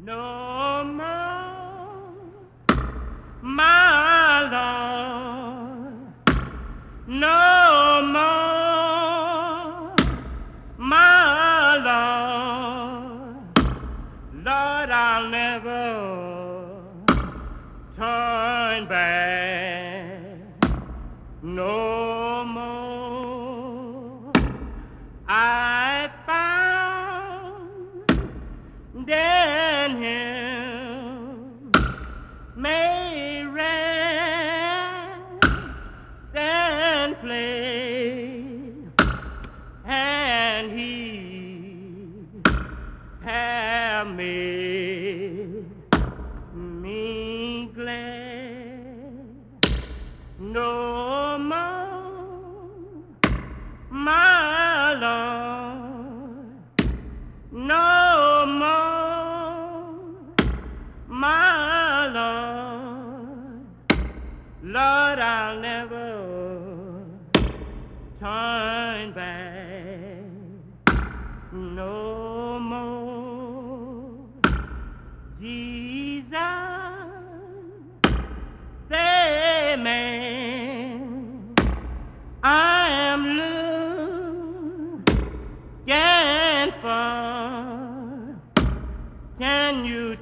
No more, my Lord. No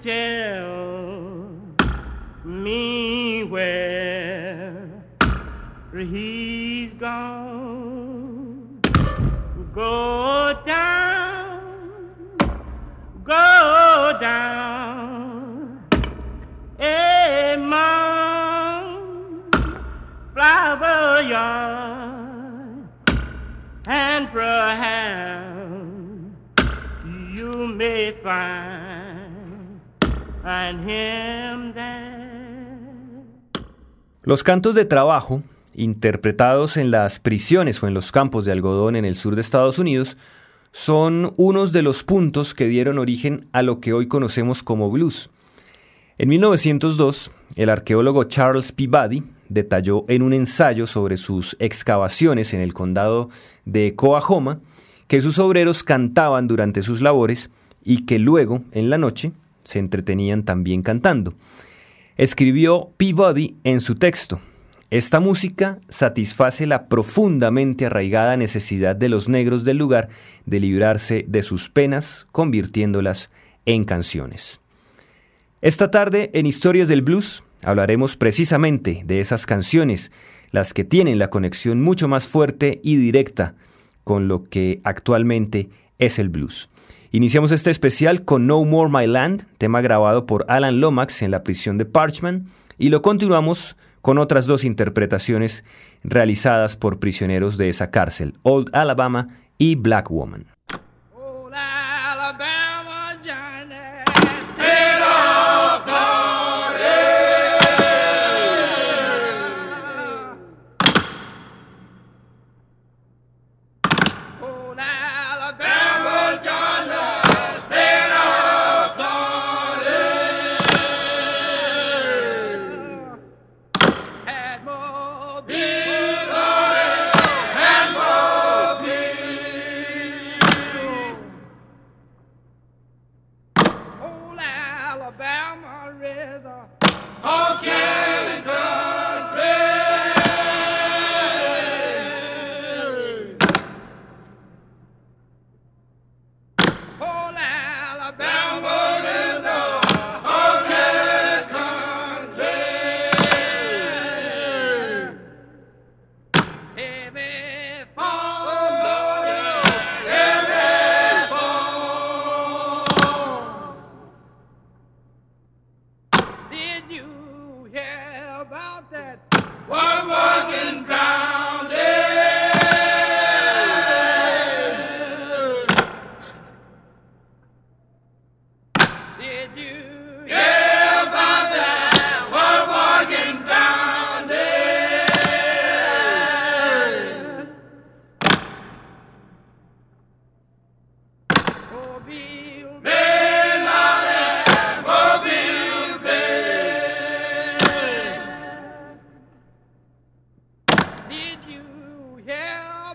tell me where he's gone? Go down, go down, among flower yard, and perhaps you may find, Los cantos de trabajo, interpretados en las prisiones o en los campos de algodón en el sur de Estados Unidos, son unos de los puntos que dieron origen a lo que hoy conocemos como blues. En 1902, el arqueólogo Charles Peabody detalló en un ensayo sobre sus excavaciones en el condado de Coahoma que sus obreros cantaban durante sus labores y que luego, en la noche, se entretenían también cantando. Escribió Peabody en su texto, esta música satisface la profundamente arraigada necesidad de los negros del lugar de librarse de sus penas, convirtiéndolas en canciones. Esta tarde en Historias del Blues hablaremos precisamente de esas canciones, las que tienen la conexión mucho más fuerte y directa con lo que actualmente es el blues. Iniciamos este especial con No More My Land, tema grabado por Alan Lomax en la prisión de Parchman, y lo continuamos con otras dos interpretaciones realizadas por prisioneros de esa cárcel, Old Alabama y Black Woman.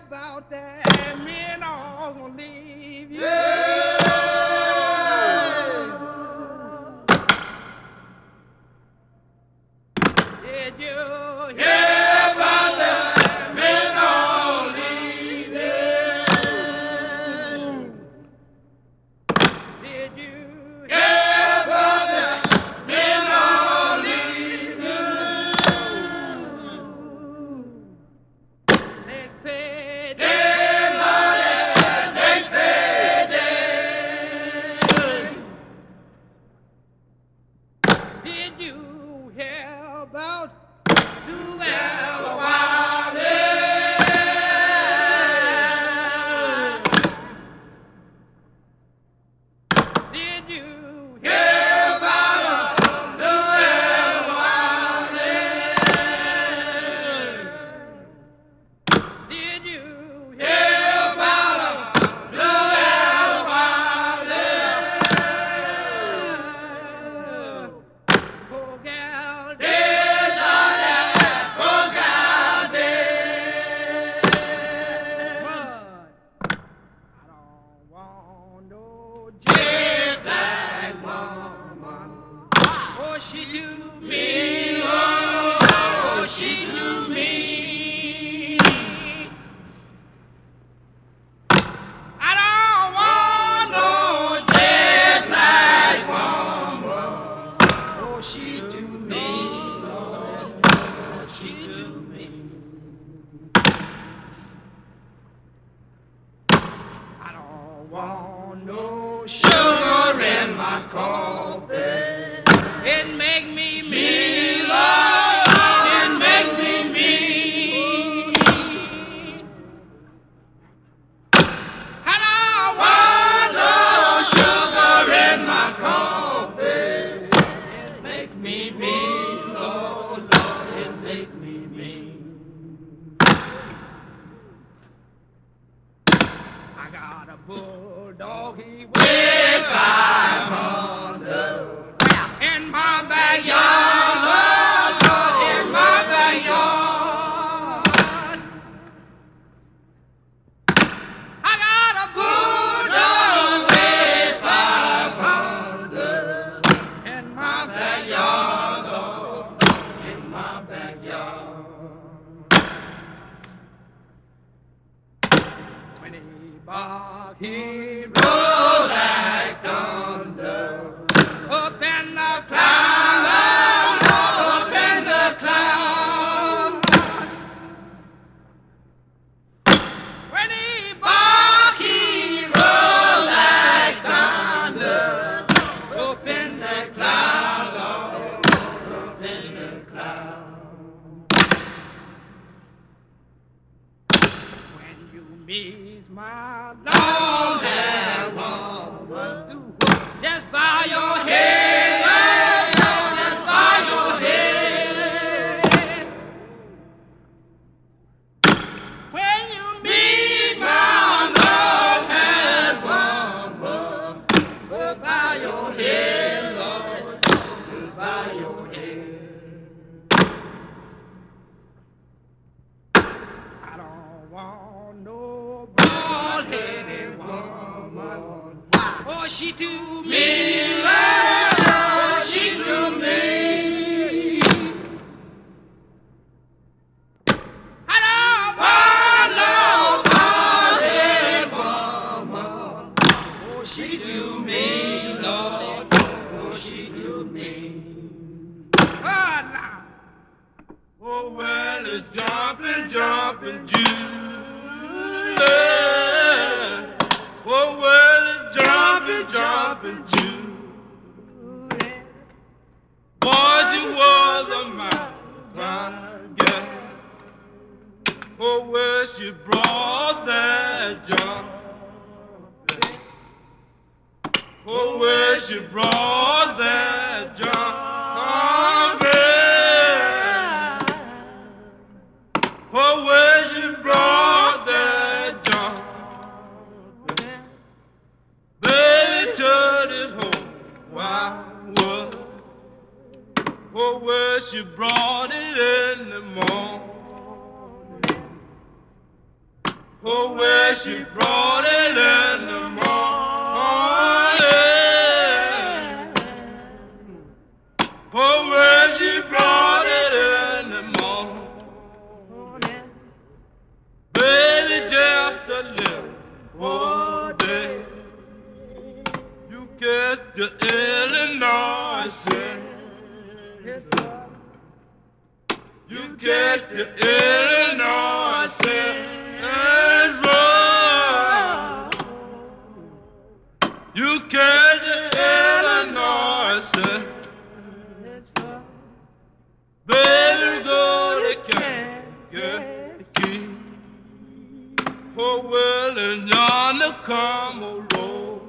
About that? Men all gonna leave you. She's my lonely woman. Just bow your head. to me. my God. Oh, where she brought that John. Oh, where she brought that John. Oh, where she brought it in the morning. Oh, where she brought it in the morning. Oh, where she brought it in the morning. Baby, just a little more day. You get the Illinois. Get to Illinois, and roll. You get to Illinois. Baby, go to Kankakee. Oh, well, and yonder come a road.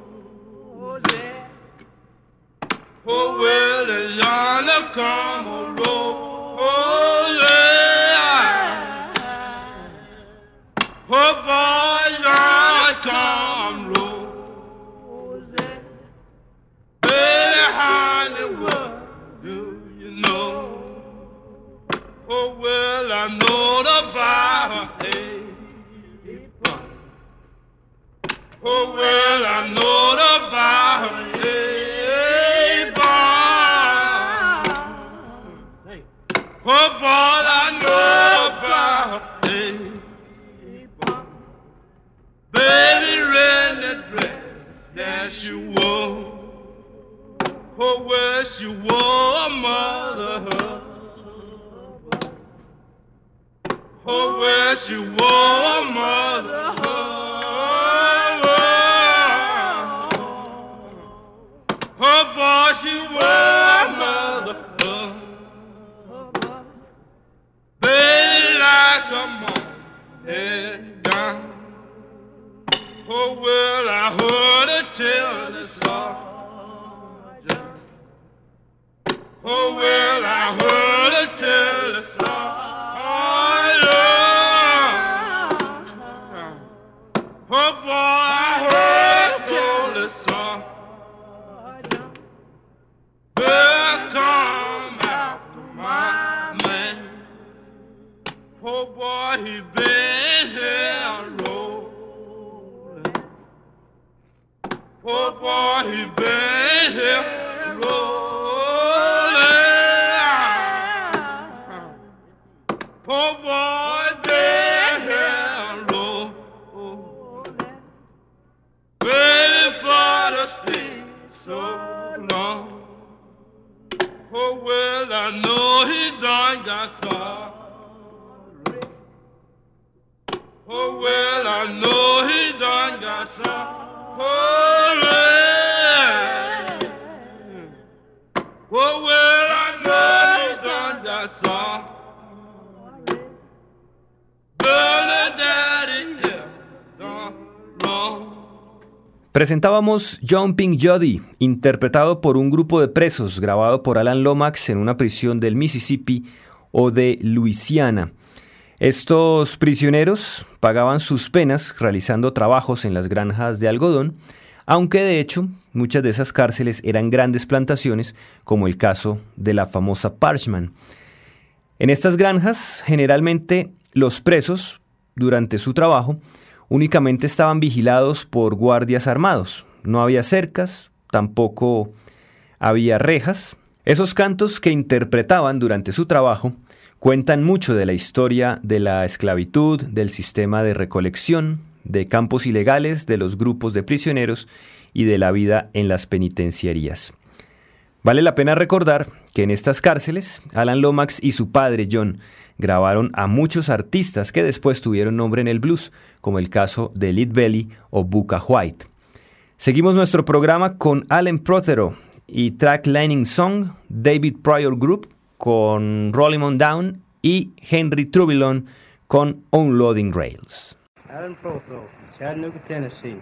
Oh, well, and yonder come a road. Oh, Oh, boy, I know that she wore. Oh, she wore a mother. Oh, she wore a mother. Oh, boy, she a mother. Baby, like a down. Oh, well, I heard her tell the sergeant. Oh, well, I heard Oh, Oh well, I know he done got sorry. Oh well, I know he done got sorry. Oh, Presentábamos Jumping Jody, interpretado por un grupo de presos, grabado por Alan Lomax en una prisión del Mississippi o de Luisiana. Estos prisioneros pagaban sus penas realizando trabajos en las granjas de algodón, aunque de hecho muchas de esas cárceles eran grandes plantaciones, como el caso de la famosa Parchman. En estas granjas, generalmente los presos, durante su trabajo, únicamente estaban vigilados por guardias armados. No había cercas, tampoco había rejas. Esos cantos que interpretaban durante su trabajo cuentan mucho de la historia de la esclavitud, del sistema de recolección, de campos ilegales, de los grupos de prisioneros y de la vida en las penitenciarías. Vale la pena recordar que en estas cárceles, Alan Lomax y su padre John grabaron a muchos artistas que después tuvieron nombre en el blues, como el caso de Lead Belly o Buka White. Seguimos nuestro programa con Alan Prothero y Track Lining Song, David Pryor Group con Rolling On Down y Henry Trubilon con Unloading Rails. Alan Prothero, Chattanooga, Tennessee.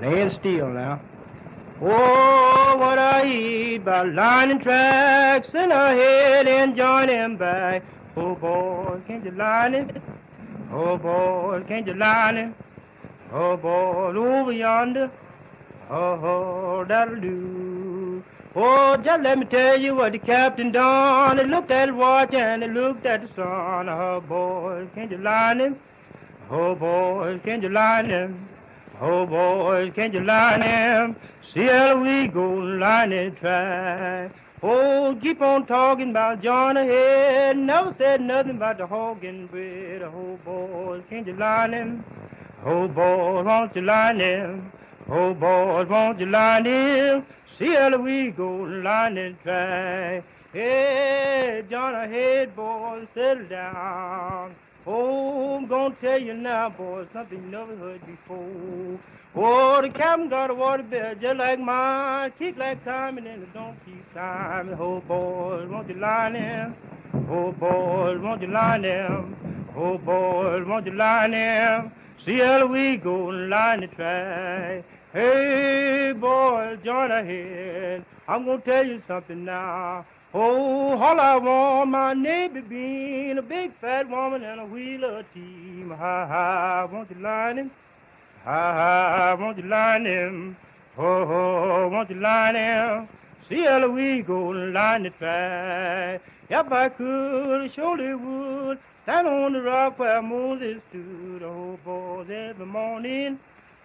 Laying steel. Oh, what I eat by lining tracks and ahead and joining back. Oh boy, can't you line it? Oh boy, can't you line it? Oh boy, over yonder. Oh, oh that'll do. Oh, just let me tell you what the captain done. He looked at his watch and he looked at the sun. Oh boy, can't you line him? Oh boy, can't you line him? Oh boys, can't you line him? See how we go line it track. Oh, keep on talking about John ahead. Never said nothing about the hog and bread. Oh boys, can't you line him? Oh boys, won't you line him? Oh boys, won't you line him? See how we go lightning track. Hey, John, ahead, boys, settle down. Oh, I'm gonna tell you now, boys, something you never heard before. Oh, the captain got a water bed just like mine, kick like time, and then it don't keep time. Oh, boys, won't you line them? Oh, boys, won't you line them? Oh, boys, won't you line them? See how we go and line the track. Hey, boys, join ahead. I'm gonna tell you something now. Oh, all I want, my neighbor being a big fat woman and a wheel wheeler team. Ha ha, won't you line him? Ha ha, won't you line him? Ho ho, won't you line him? See Eloise go line the track. If I could, I surely would. Stand on the rock where Moses stood. Oh, boys, every morning.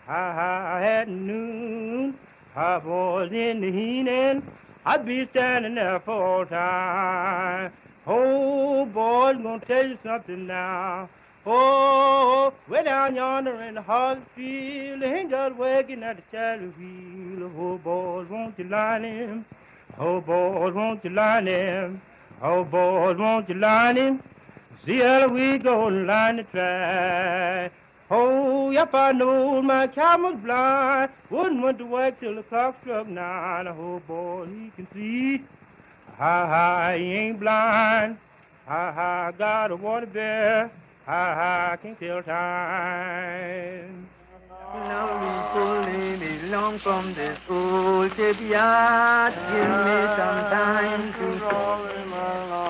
Ha ha, at noon. Ha, boys, in the evening. I'd be standing there for all time. Oh, boys, I'm gonna tell you something now. Oh, way down yonder in the hard field, they ain't just working at the chariot wheel. Oh, boys, won't you line him? Oh, boys, won't you line him? Oh, boys, won't you line him? See how we go line the track. Oh, if I know my camel's blind, wouldn't want to work till the clock struck nine. Oh, boy, he can see. Ha ha, he ain't blind. Ha ha, got a water bear. Ha ha, can't tell time. We pulling me long from this old shipyard. Give me some time to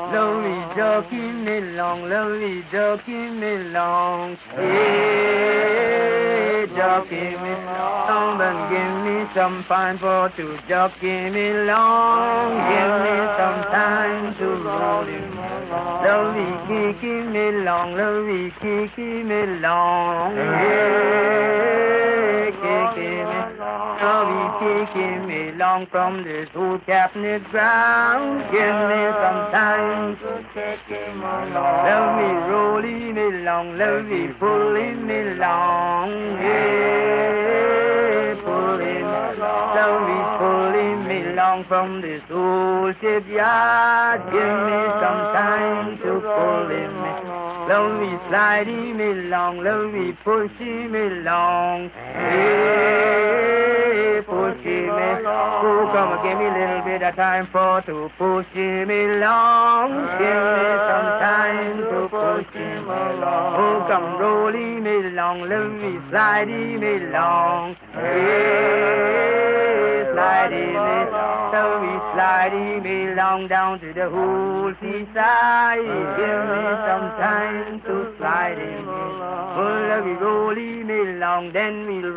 Slowly joking me long, slowly joking me long. Hey, jockey me long, and give me some fine for to jockey me long. Give me some time to roll him. Slowly kicking me long, slowly kicking me long. Hey, kicking me Slowly kicking me long from this old cabinet ground. Give me some time to kick him along. Let me rolling me long, let me pulling me long. Yeah, pulling long. Let pulling me long from this old shipyard. Give me some time to pulling me. Let me sliding me long, let me pushing me long. Hey, pushing me. Oh, come give me a little bit of time for to push me long. Give me some time to push me long. Oh, come rolling me long, let me sliding me long. Hey, me, so we sliding me long down to the whole seaside. Give me some time to sliding me. Let me rolling me long, then we'll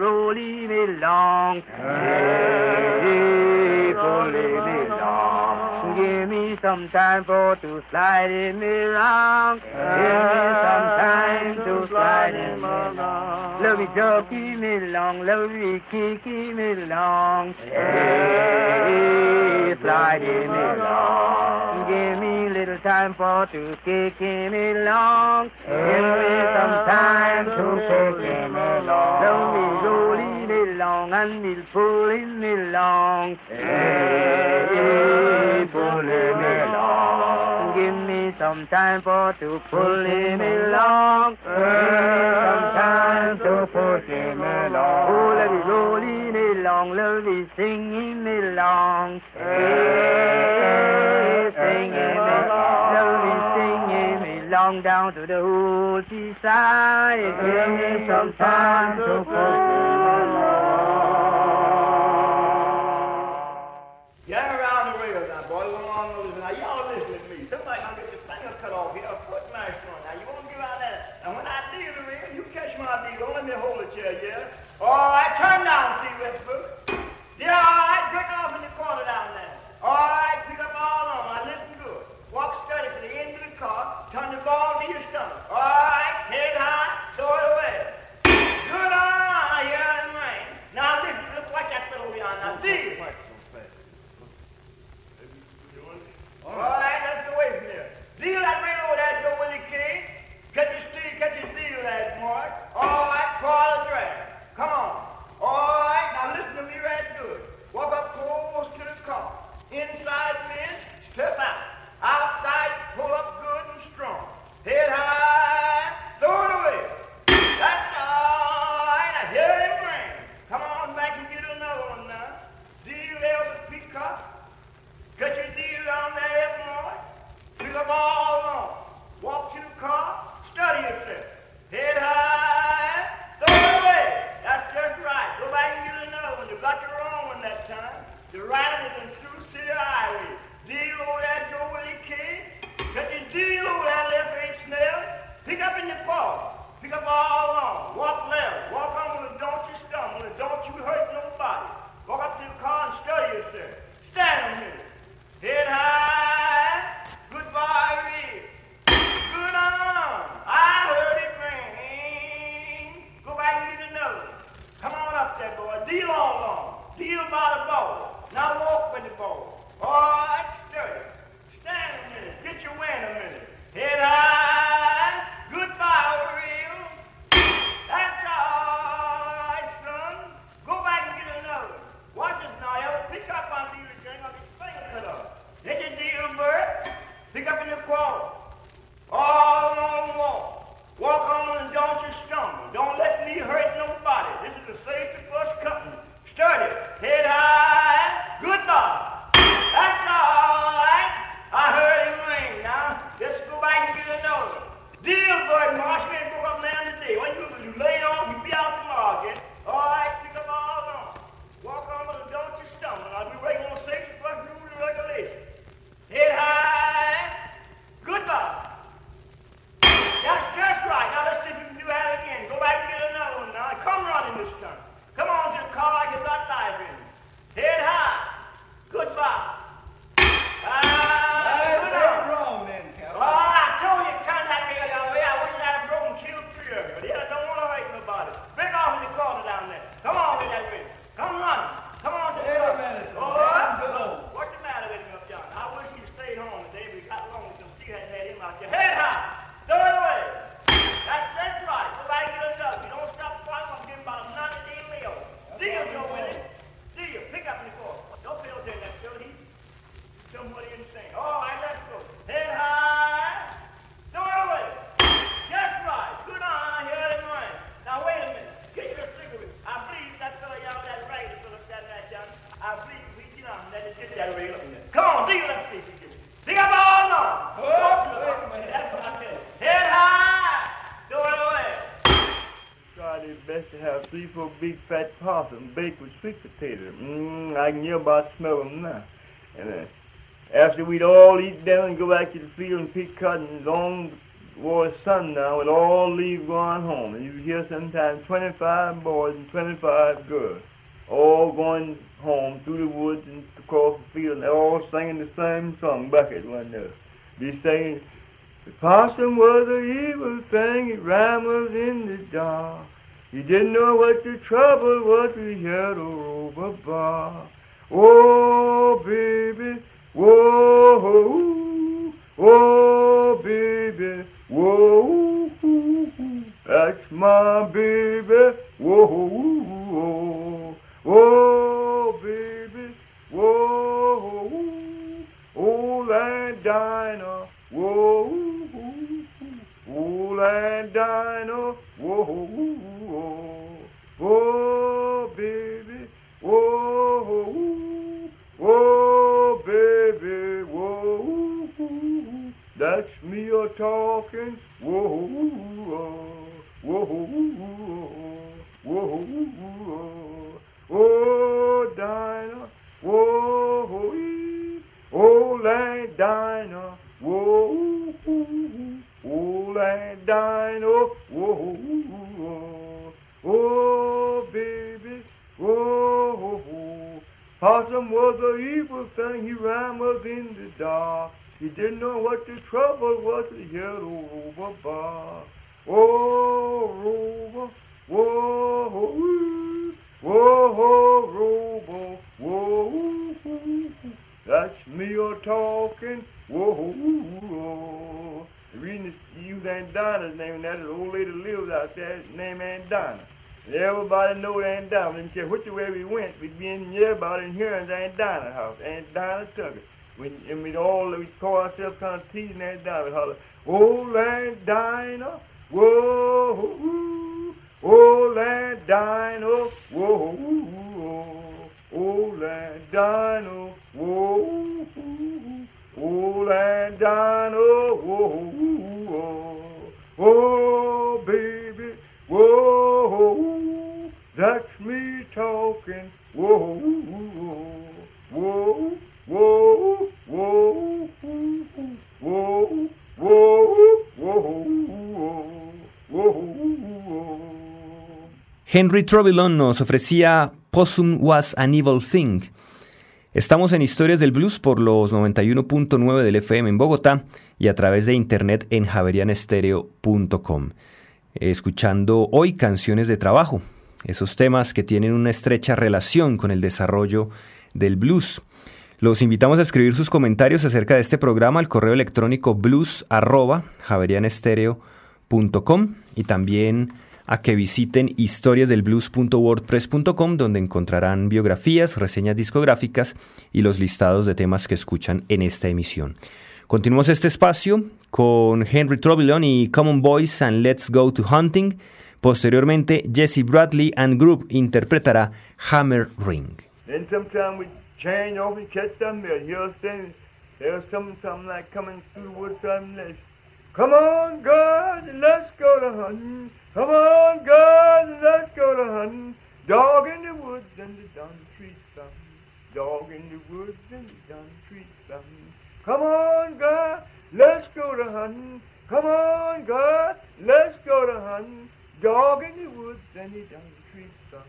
me long. Hey, pulling me long. Give me some time for to slide in me round. Give me some time to slide in me long. Let me jockey me long, let me kicky me long. Hey, slide in me long. Give me little time for to kick me long. Give me some time to kick me long. Let me rolling me long and me pulling me long. Hey, pulling me long. Give me some time for to pulling me long. Give me some time to pushing me long. Oh, let me rolling me long, let me singing me long. Hey, singing me long, let me singing me long down to the whole seaside. Give me some time to push me long. Yeah? All right, turn down, see Westbrook. Yeah, all right, break off in the corner down there. All right, pick up all of them. Now, listen good. Walk steady to the end of the car. Turn the ball to your stomach. All right, head high, throw it away. Good on, yeah. Franklin, Sioux City Highway. Deal over there, Joe Willie King. Got this deal over there, left ain't Snell. Pick up in your paw. Pick up all along. Walk left. Walk on and don't you stumble and don't you hurt nobody. Walk up to the car and study yourself. Stand a minute. Head high. Goodbye, Reed. Good on. I heard it ring. Go back and get another. Come on up there, boy. Deal all along. Deal by. Now walk with the ball. All right, sturdy. Stand a minute. Get your wind a minute. Head high. Goodbye, real. That's all right, son. Go back and get another. Watch this now, yo. Pick up on these thing. I'll get your finger cut off. Get your deal, bird. Pick up in the quarter. All along the wall. Walk on and don't you stumble. Don't let me hurt nobody. This is the safety first company. Sturdy. Head high. Goodbye. That's all right. I heard him ring now. Let's go back and get another. Deal, Bird Marsh. We ain't broke up man today. What you do? You lay it off, you be out tomorrow again. All right, pick up all along. Walk on, but don't you stumble. I'll be waiting on safety first rule and regulation. Head high. Goodbye. That's just right. Now let's see if we can do that again. Go back and get another one now. Come running this time. Come on to the car like you got life in it. Head high. Goodbye. Ah, good on. wrong then, Oh, I told you contact me that way. I wish I had broken killed three of you. But yeah, I don't want to hurt nobody. Break off in the corner down there. Come on with that way. Come run. Come on to the Wait a car. minute, Oh, man. what? Go. What's the matter with him up yonder? I wish he'd stayed home today. We got along with some stick hadn't had him out here. Head high. Throw it away. That's, that's right. Go back and get another. You don't stop fighting. I'm giving about a 90 day meal. Deal, Joe Willie. Deal. Pick up in the car. Don't pay no attention to that, Joe. He's somebody insane. All right, let's go. Head high. Throw it away. Just right. Good on. I heard him ring. Now, wait a minute. Get your cigarette. I believe that fellow y'all, that ragged fellow standing right down. I believe we get on. Let us get that rail up in there. Come on, deal that piece again. Pick up all along. Oh, wait a minute. That's what I said. Head high. Throw it away. Tried his best to have three, four big possum baked with sweet potatoes. Mmm, I can hear about smell them now. And uh, after we'd all eat down and go back to the field and pick cotton, long was sundown with all leave going home. And you'd hear sometimes 25 boys and 25 girls all going home through the woods and across the field, and they're all singing the same song back at one another. Be singing, the possum was an evil thing, it was in the dark. He didn't know what the trouble was, we had a rover bar. Oh, baby, whoa, oh, baby, whoa, that's my baby, whoa, oh, baby, whoa, old Aunt Dinah, whoa, old Aunt Dinah, whoa, Oh, oh, baby, whoa, oh, baby, whoa, that's me a talking, whoa, whoa, whoa, oh, Dinah, whoa, old Aunt Dinah, whoa, old Aunt Dinah, whoa, oh, baby, whoa, Possum was a evil thing, he ran was in the dark. He didn't know what the trouble was, he had a rover bar. Oh, rover, whoa, whoa, rover, whoa, that's me a talking, whoa. The reason it's used Aunt Dinah's name, and that is old lady lives out there, her name Aunt Dinah. And everybody know Aunt Dinah. Didn't care which way we went, we'd be in everybody in here in Aunt Dinah's house. Aunt took it. We, and we'd all, we'd call ourselves kind of teasing Aunt Dinah. We'd holler, Old Aunt Dinah, whoa, Old Aunt Dinah, whoa, Old Aunt Dinah, whoa, Old Aunt Dinah, whoa, oh, baby, Henry Trevillon nos ofrecía Possum Was an Evil Thing. Estamos en Historias del Blues por los 91.9 del FM en Bogotá y a través de internet en javerianestereo.com. Escuchando hoy canciones de trabajo, esos temas que tienen una estrecha relación con el desarrollo del blues. Los invitamos a escribir sus comentarios acerca de este programa al correo electrónico blues.javerianestereo.com y también a que visiten historiasdelblues.wordpress.com donde encontrarán biografías, reseñas discográficas y los listados de temas que escuchan en esta emisión. Continuamos este espacio con Henry Trovilon y Common Boys and Let's Go to Hunting. Posteriormente, Jesse Bradley and Group interpretará Hammer Ring. Then sometime we change and catch some there. He'll stand there's some something like coming through the woods something like Come on, girls, let's go to hunting. Come on, girls, let's go to hunting. Dog in the woods and the dun tree something. Dog in the woods and the dun tree something. Come on, girl, let's go to hunting. Come on, girl, let's go to hunting. Dog in the woods and the dun tree something.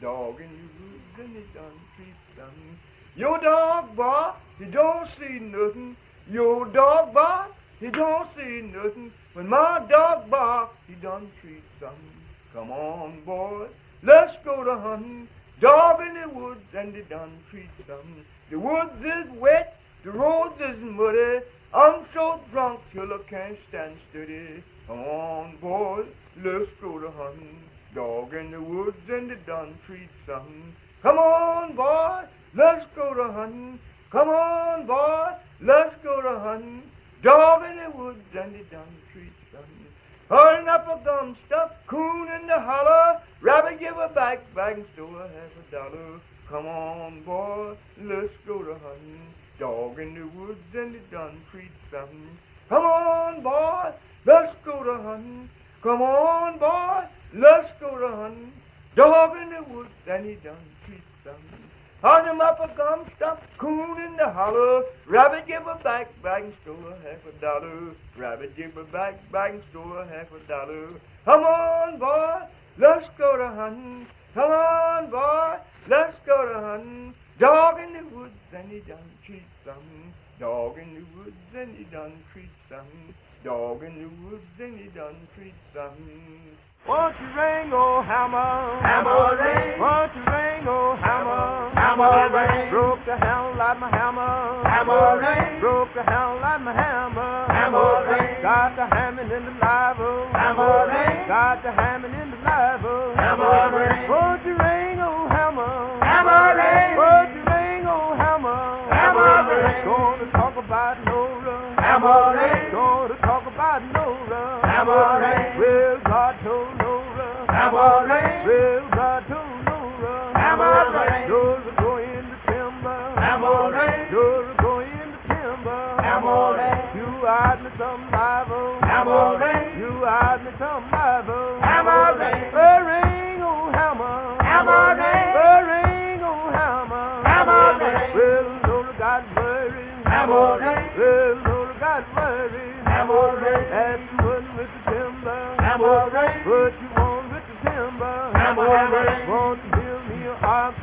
Dog in the woods and the dun tree something. Your dog bark, he don't see nothing. Your dog bark, he don't see nothing. When my dog barks, he done treat something. Come on, boys, let's go to hunting. Dog in the woods and they done treat something. The woods is wet, the roads is muddy. I'm so drunk till I can't stand steady. Come on, boys, let's go to hunting. Dog in the woods and they done treat something. Come on, boys, let's go to hunting. Come on, boys, let's go to hunting. Dog in the woods and the dun tree something. Hurling up a gum stuff, coon in the holler. Rabbit give a back, bag and store half a dollar. Come on, boy, let's go to hunting. Dog in the woods and the dun tree something. Come on, boy, let's go to hunting. Come on, boy, let's go to hunting. Dog in the woods and he done tree something. On him up a gum stump, coon in the hollow. Rabbit give a back, bag and store half a dollar. Rabbit give a back, bag and store half a dollar. Come on, boy, let's go to hunting. Come on, boy, let's go to hunting. Dog in the woods and he done treat something. Dog in the woods and he done treat something. Dog in the woods and he done treat something. Won't you ring, oh hammer? Hammer ring. Won't you ring, oh hammer? Hammer ring. Broke the handle like my hammer. Hammer ring. Broke the handle like my hammer. Hammer ring. Got the hammering in the liver. Hammer ring. Got the hammering in the liver. Hammer ring. Won't you ring, hammer? Hammer ring. Won't you ring, hammer? Hammer ring. Gonna talk about Nora. Hammer ring. Gonna talk about Nora. Hammer ring. Well, God told Nora. Hammer ring. Well, God told Nora. Hammer ring. Nora go into timber. Hammer ring. Nora go into timber. Hammer ring. You me some Bible. Hammer ring. You hide me some Bible. Hammer.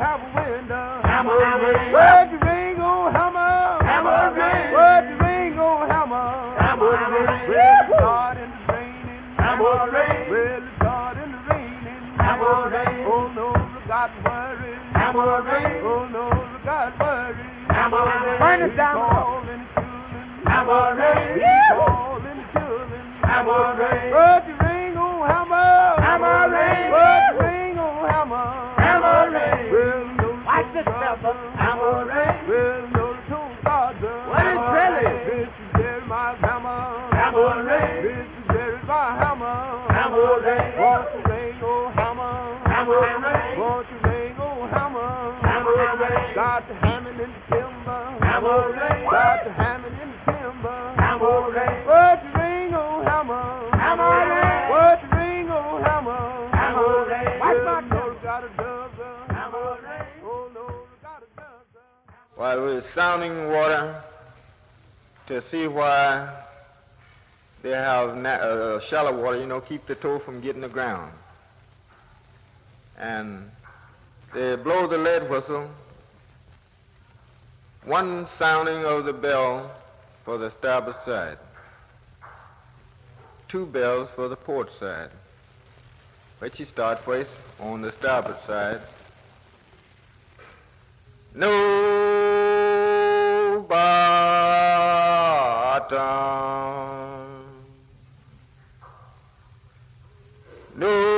have a window. Hammer ring. Where'd you ring, oh hammer? Hammer ring. Where'd you ring, oh hammer? Hammer ring. Well, to raining. Hammer ring. Well, it's starting to raining. Hammer ring. Oh no, I got worried. Hammer ring. Oh no, I got worried. Hammer ring. Burn it down. Calling children. Hammer ring. Calling children. Hammer ring. Where'd ring, oh hammer? Hammer you ring, Hammer-rain. Got the hammering in the timber. Hammer-rain. What's the ring on hammer? Hammer-rain. What's the ring on hammer? Hammer-rain. Watch my nose, got a dugger. Hammer-rain. Oh, no, got a dugger. While we were sounding water to see why they have na- uh, shallow water, you know, keep the toe from getting the ground. And they blow the lead whistle, one sounding of the bell for the starboard side, two bells for the port side, which you start first on the starboard side. No bottom. No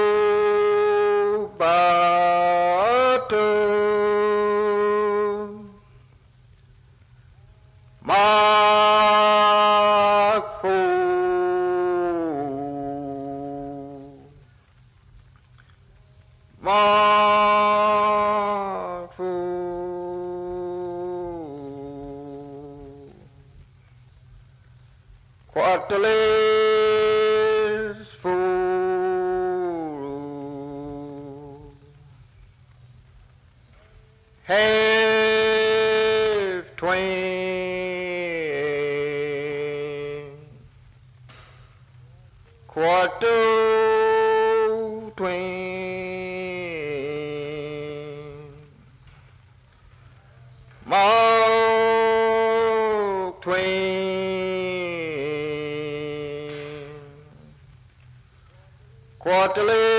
twain. Quarterlies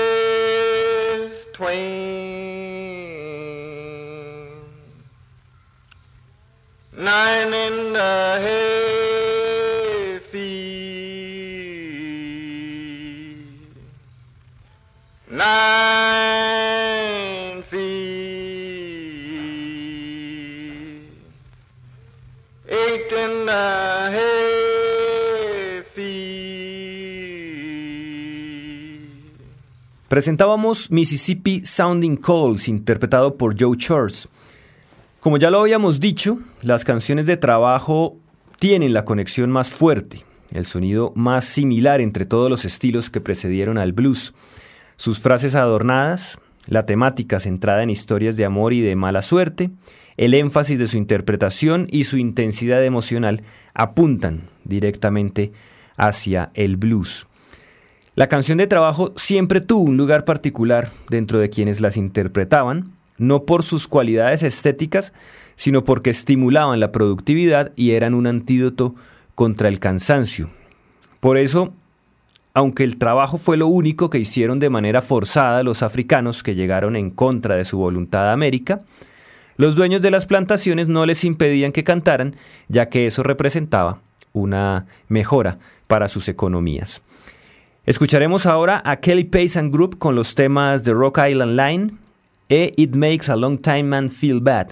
Presentábamos Mississippi Sounding Calls, interpretado por Joe Church. Como ya lo habíamos dicho, las canciones de trabajo tienen la conexión más fuerte, el sonido más similar entre todos los estilos que precedieron al blues. Sus frases adornadas, la temática centrada en historias de amor y de mala suerte, el énfasis de su interpretación y su intensidad emocional apuntan directamente hacia el blues. La canción de trabajo siempre tuvo un lugar particular dentro de quienes las interpretaban, no por sus cualidades estéticas, sino porque estimulaban la productividad y eran un antídoto contra el cansancio. Por eso, aunque el trabajo fue lo único que hicieron de manera forzada los africanos que llegaron en contra de su voluntad a América, los dueños de las plantaciones no les impedían que cantaran, ya que eso representaba una mejora para sus economías. Escucharemos ahora a Kelly Pace and Group con los temas de Rock Island Line e It Makes a Long Time Man Feel Bad.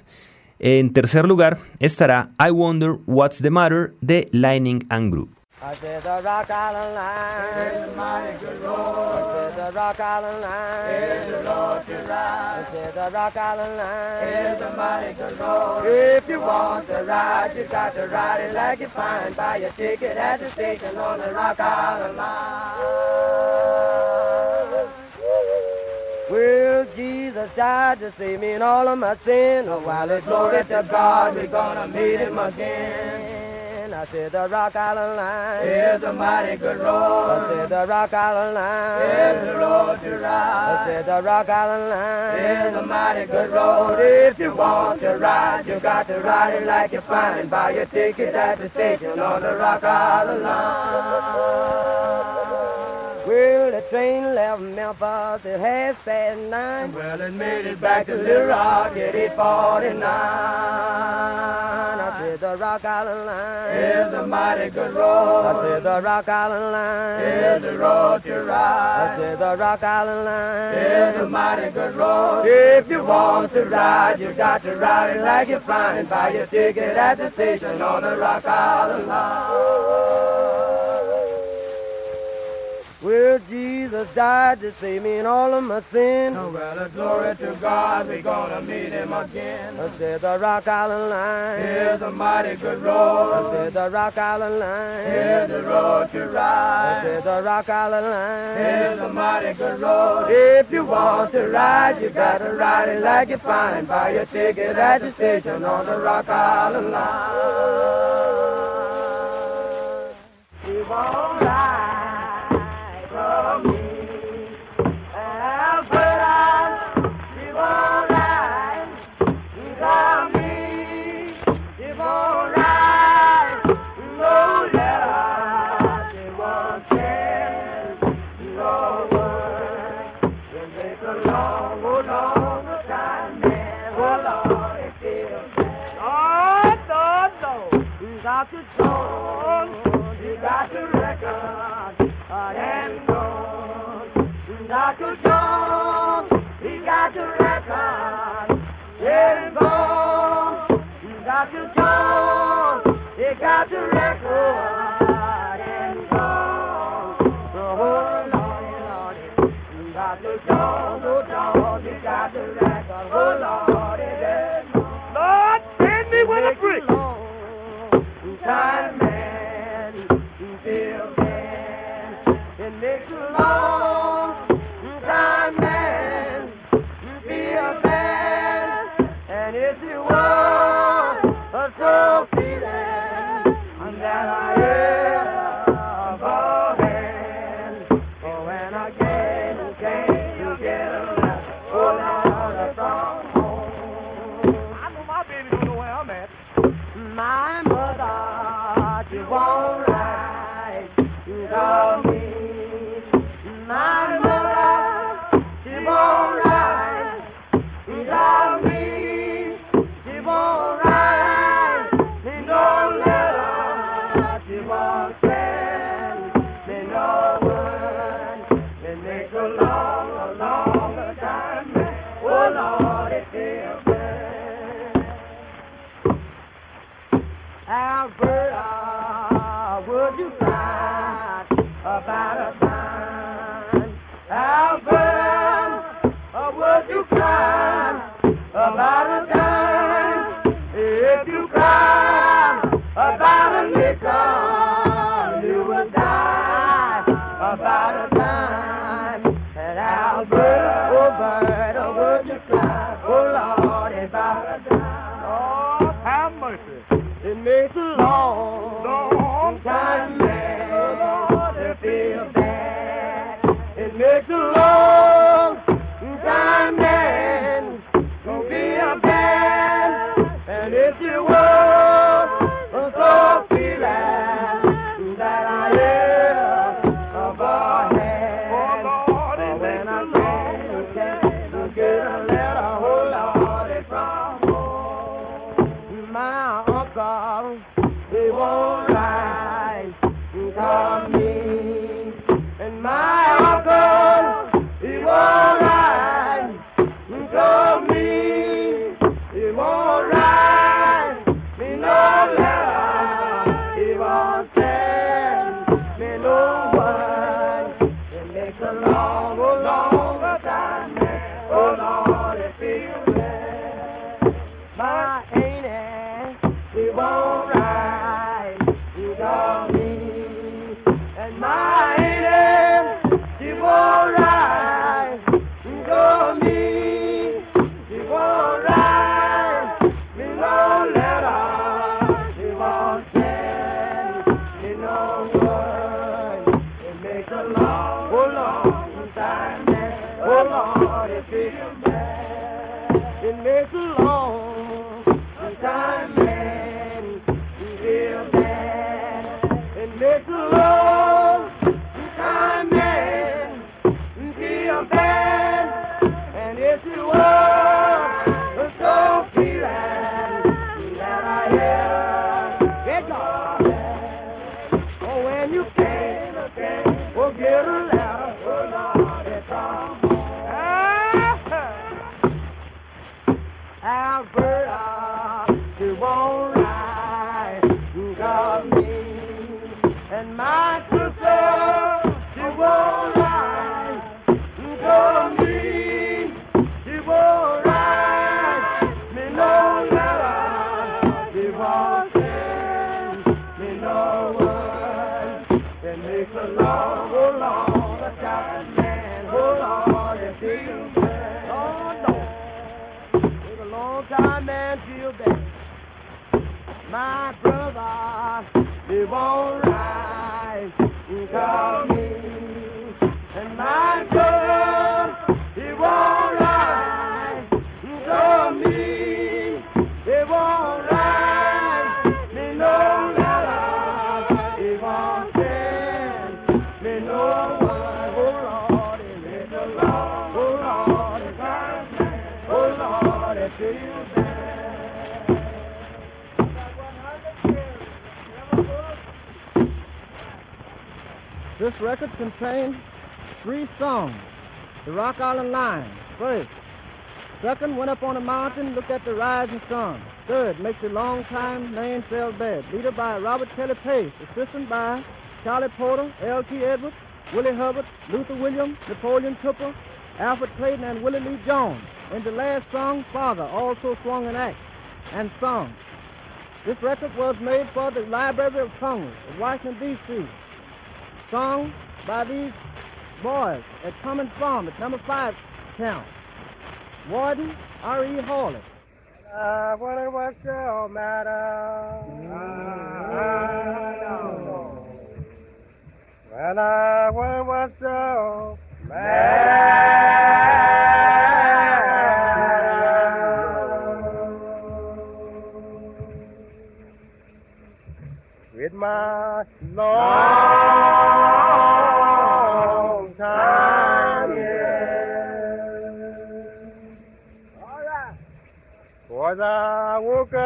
En tercer lugar estará I Wonder What's the Matter de Lining and Group. I said the Rock Island line. The mighty good road. I said the Rock Island line. Is the road to ride. I said the Rock Island line. Is the mighty good road. If you want to ride, you got to ride it like you find. Buy your ticket at the station on the Rock Island line. Well, Jesus died to save me in all of my sin. Oh, while it's glory to God, we're gonna meet him again. I said the Rock Island line is a mighty good road. I said the Rock Island line is the road to ride. I said the Rock Island line is a mighty good road. If you want to ride, you got to ride it like you find. Buy your ticket at the station on the Rock Island line. Train left Memphis at half past nine. Well, it made it back to Little Rock at 849. I said the Rock Island line is a mighty good road. I said the Rock Island line is the road to ride. I said the Rock Island line is a mighty good road. If you want to ride, you got to ride it like you find. Buy your ticket at the station on the Rock Island line. Well, Jesus died to save me and all of my sins. Oh, well, glory to God, we're gonna meet him again. I said the Rock Island line. Here's a mighty good road. I said the Rock Island line. Here's the road to ride. I said the Rock Island line. Here's a mighty good road. If you want to ride, you gotta ride it like you find. Buy your ticket at the station on the Rock Island line. We've all got the tone, you got the record, hard and gold. Dr. got he got the record, and gold. You Dr. the he got the record. My brother, they won't rise This record contains three songs. The Rock Island Line, first. Second, went up on a mountain, looked at the rising sun. Third, makes a long time fell bad. Leader by Robert Kelly Pace, assistant by Charlie Porter, L.T. Edwards, Willie Hubbard, Luther Williams, Napoleon Cooper, Alfred Clayton, and Willie Lee Jones. In the last song, Father, also swung an axe and sung. This record was made for the Library of Congress of Washington, D.C. Sung by these boys at Cummins Farm at number five town. Warden R.E. Hawley. I wonder what's your matter. Mm-hmm. Well, I wonder what's your matter.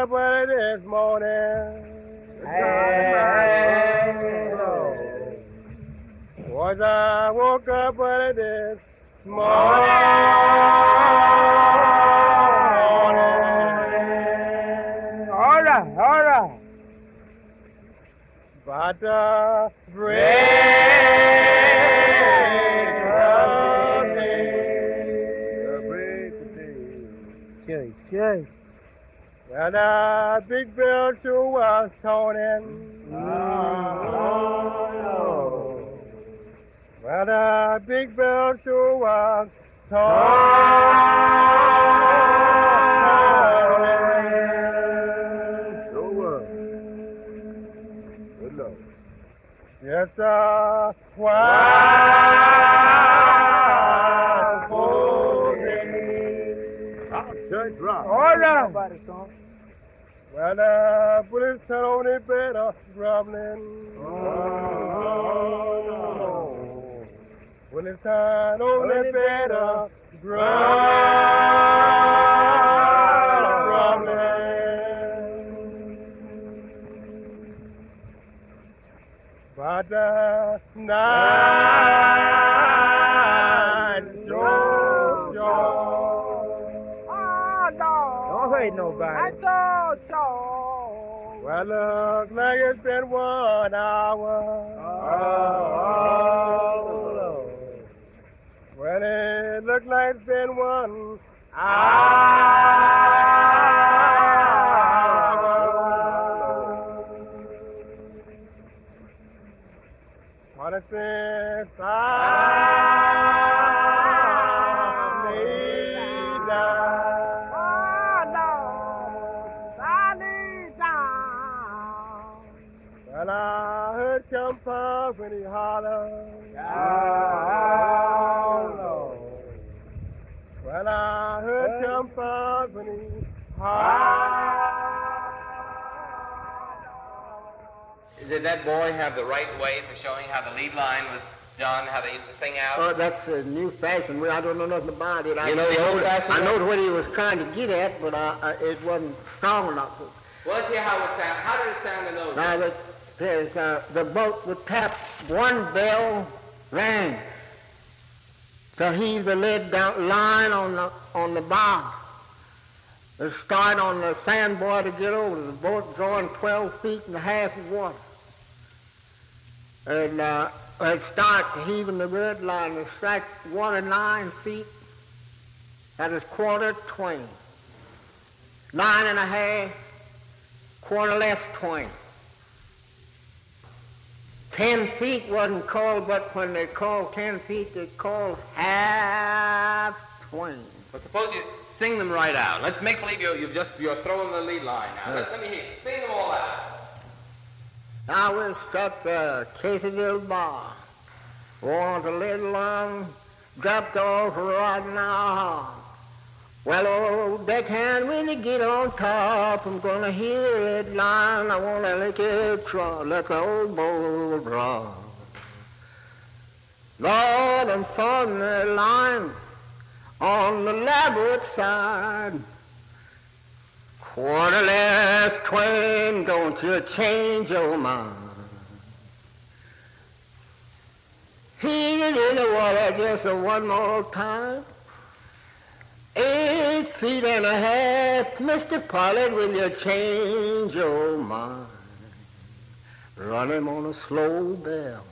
Up early this morning. Was I woke up early this morning. All right, all right. But the break Well, the big bell sure was tolling. Well, the big bell sure was. Sure was. Good Lord. Yes, holding. Church rock. All right. Uh, put his head on the bed, uh, grumbling. Oh, Put his head on the bed, uh, grumbling. But the night, Well, look like it's been one hour. Oh, Well, it look like it's been one hour. What it says, when he hollered. Lord. Well, I heard Chumpa when Did that boy have the right way for showing how the lead line was done, how they used to sing out? Oh, that's a new fashion. Well, I don't know nothing about it. I You know the old fashioned I way? know what he was trying to get at, but I, I, it wasn't strong enough. Well, let's hear how it sounded. How did it sound in those Now days? that says uh, the boat would tap one bell rang to heave the lead down line on the on the bow. It start on the sandboy to get over. The boat drawing twelve feet and a half of water. And uh, it start heaving the red line and strike water nine feet. That is quarter twain. Nine and a half, quarter less twain. Ten feet wasn't called, but when they called ten feet, they called half twain. But suppose you sing them right out. Let's make believe you, you've just, you're throwing the lead line now. Let, let me hear. you. Sing them all out. I was stuck the Casey little bar. Want a little line, dropped off right now. Well, old deckhand, when you get on top, I'm gonna hear it line. I wanna lick it draw, let the old bowl draw. Lord, I'm on the line on the larboard side. Quarter less twain, don't you change your mind. Heat it in the water just one more time. Eight feet and a half, Mr. Pollard, will you change your mind? Run him on a slow bell.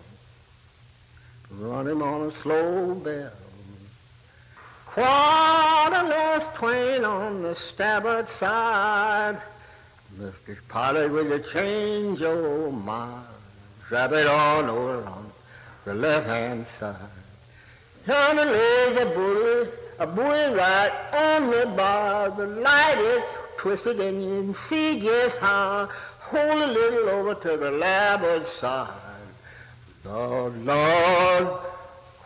Run him on a slow bell. Quarter less twain on the starboard side. Mr. Pollard, will you change your mind? Drop it on over on the left-hand side. Lays a buoy, a buoy right on the bar. The light is twisted and you can see just how. Hold a little over to the larboard side. Lord, Lord,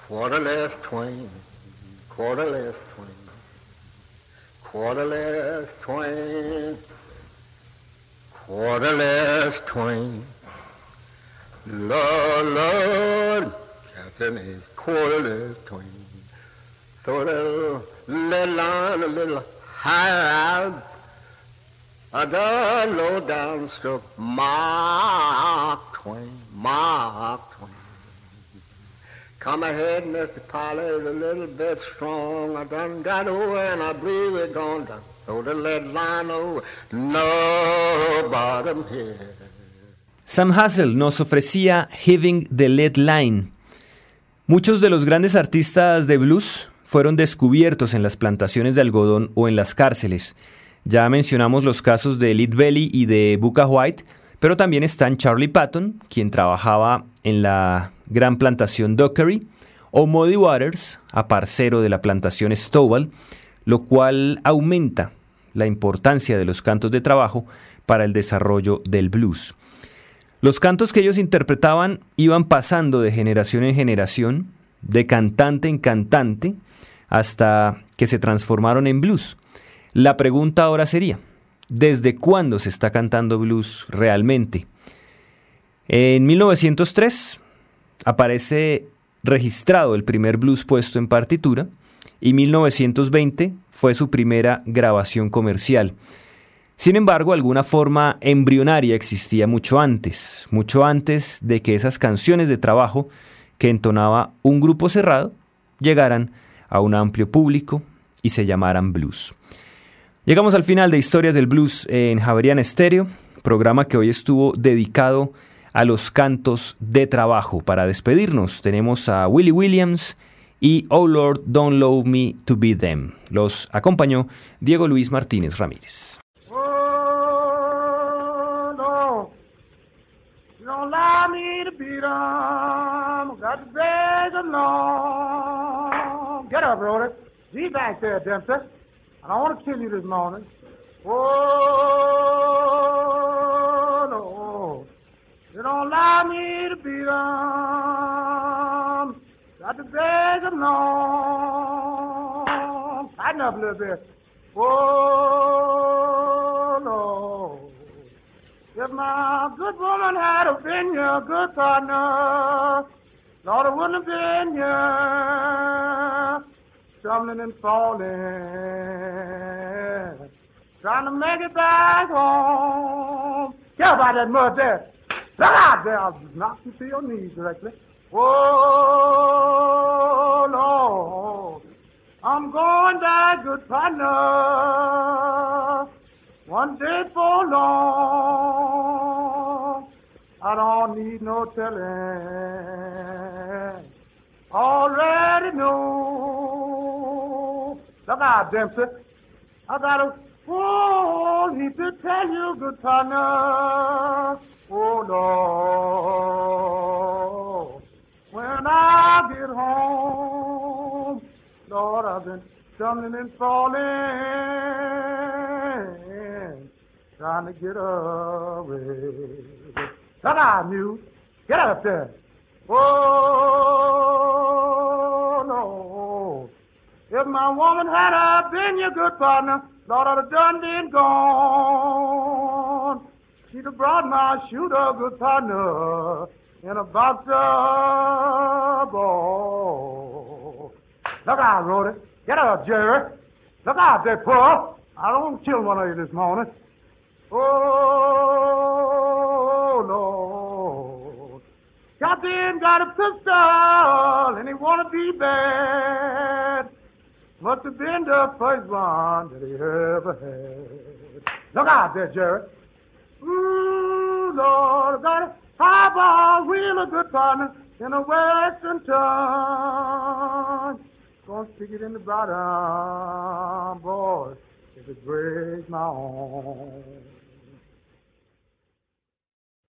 quarter less twain, quarter less twain, quarter less twain, quarter less twain. Lord, Lord, Captain is quarter less twain. Higher out. I done low down stroke Mark Twain, Mark Twain. Come ahead, Mr. Pollard, a little bit strong. I done got over and I believe we're going to throw the lead line over. No bottom here. Sam Hassel nos ofrecía Heaving the Lead Line. Muchos de los grandes artistas de blues fueron descubiertos en las plantaciones de algodón o en las cárceles. Ya mencionamos los casos de Lead Belly y de Booker White, pero también están Charlie Patton, quien trabajaba en la gran plantación Dockery, o Muddy Waters, aparcero de la plantación Stovall, lo cual aumenta la importancia de los cantos de trabajo para el desarrollo del blues. Los cantos que ellos interpretaban iban pasando de generación en generación, de cantante en cantante, hasta que se transformaron en blues. La pregunta ahora sería, ¿desde cuándo se está cantando blues realmente? En 1903 aparece registrado el primer blues puesto en partitura y 1920 fue su primera grabación comercial. Sin embargo, alguna forma embrionaria existía mucho antes, mucho antes de que esas canciones de trabajo que entonaba un grupo cerrado llegaran a un amplio público y se llamaran blues. Llegamos al final de Historias del Blues en Javerian Estéreo, programa que hoy estuvo dedicado a los cantos de trabajo. Para despedirnos tenemos a Willie Williams y Oh Lord, Don't Love Me to Be Them. Los acompañó Diego Luis Martínez Ramírez. Get up, Rhoda. Be back there, Dempsey. I don't want to kill you this morning. Oh, no. You don't allow me to beat 'em. Got to beg along. Tighten up a little bit. Oh, no. If my good woman had been your good partner, Lord, it wouldn't have been here, stumbling and falling, trying to make it back home. Care about that mud there. Look out there. I'll knock you to your knees directly. Oh, Lord. I'm going back, good partner. One day for long. I don't need no telling. Already know. Look out, Dempsey. Eh? I got a fool he to tell you good partner. Oh, no. When I get home, Lord, I've been stumbling and falling, trying to get away. Shut up, Muse. Get up there. Oh, no. If my woman had uh, been your good partner, Lord, I'd have done been gone. She'd have brought my shooter good partner in a box of balls. Look out, Rhoda. Get up, Jerry. Look out there, Paul. I don't kill one of you this morning. Oh, Lord. Captain got a pistol and he want to be bad. Must have been the first one that he ever had. Look out there, Jerry. Ooh, Lord, got a highball, real a good partner in a western town. Gonna stick it in the bottom, boy, if it breaks my arm.